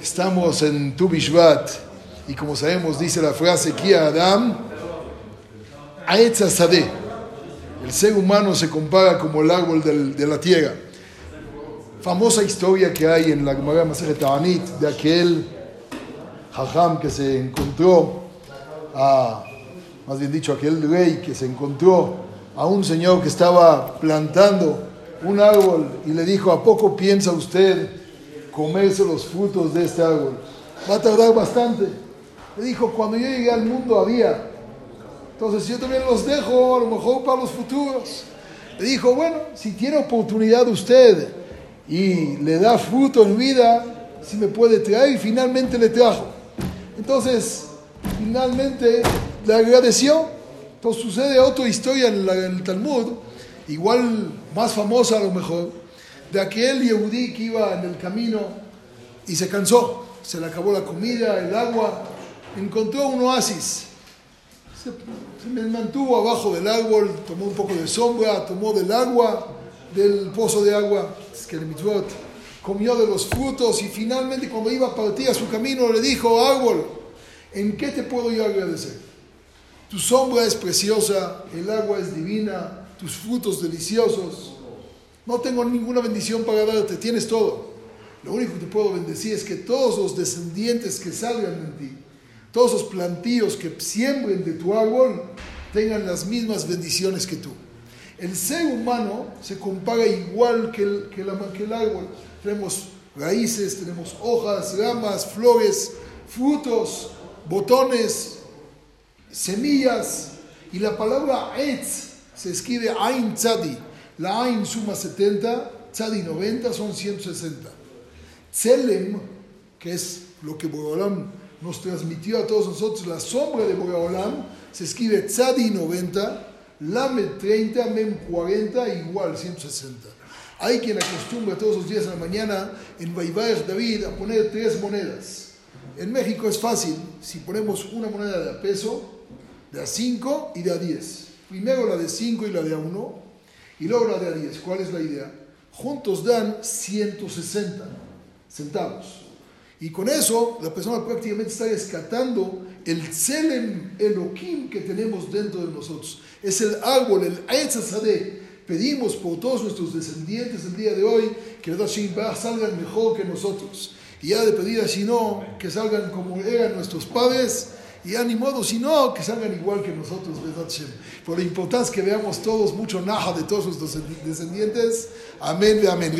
Estamos en Tu Bishvat y como sabemos dice la frase Kia Adam Sade. El ser humano se compara como el árbol de la tierra. Famosa historia que hay en la Gemara Maseret de aquel hajam que se encontró a, más bien dicho, aquel rey que se encontró a un señor que estaba plantando un árbol y le dijo, ¿a poco piensa usted comerse los frutos de este árbol? Va a tardar bastante. Le dijo, cuando yo llegué al mundo había. Entonces yo también los dejo a lo mejor para los futuros. Le dijo, bueno, si tiene oportunidad usted y le da fruto en vida, si me puede traer. Y finalmente le trajo. Entonces, finalmente le agradeció. Entonces sucede otra historia en, el Talmud, igual más famosa a lo mejor, de aquel Yehudí que iba en el camino y se cansó. Se le acabó la comida, el agua, encontró un oasis. Se, se mantuvo abajo del árbol, tomó un poco de sombra, tomó del agua, del pozo de agua, es comió de los frutos y finalmente cuando iba a partir a su camino le dijo, árbol, ¿en qué te puedo yo agradecer? Tu sombra es preciosa, el agua es divina, tus frutos deliciosos. No tengo ninguna bendición para darte, tienes todo. Lo único que te puedo bendecir es que todos los descendientes que salgan de ti, todos los plantíos que siembren de tu árbol, tengan las mismas bendiciones que tú. El ser humano se compara igual que el, que, que el árbol. Tenemos raíces, tenemos hojas, ramas, flores, frutos, botones, semillas. Y la palabra etz se escribe Ain Tzadi. La Ain suma 70, Tzadi 90, son 160. Tselem, que es lo que Boreolam nos transmitió a todos nosotros, la sombra de Boreolam, se escribe Tzadi 90, Lamed 30, Mem 40, igual 160. Hay quien acostumbra todos los días en la mañana en Vaivaer David a poner tres monedas. En México es fácil, si ponemos una moneda de a peso, de a 5 y de a 10. Primero la de 5 y la de a 1, y luego de a 10. ¿Cuál es la idea? Juntos dan 160 centavos. Y con eso la persona prácticamente está rescatando el Tselem Elohim que tenemos dentro de nosotros. Es el árbol, el Aitzazadeh. Pedimos por todos nuestros descendientes el día de hoy que los salgan mejor que nosotros. Y ya de pedir así no, que salgan como eran nuestros padres. Y ya ni modo, sino que salgan igual que nosotros, Por lo importante es que veamos todos mucho naja de todos nuestros descendientes. Amén, amén.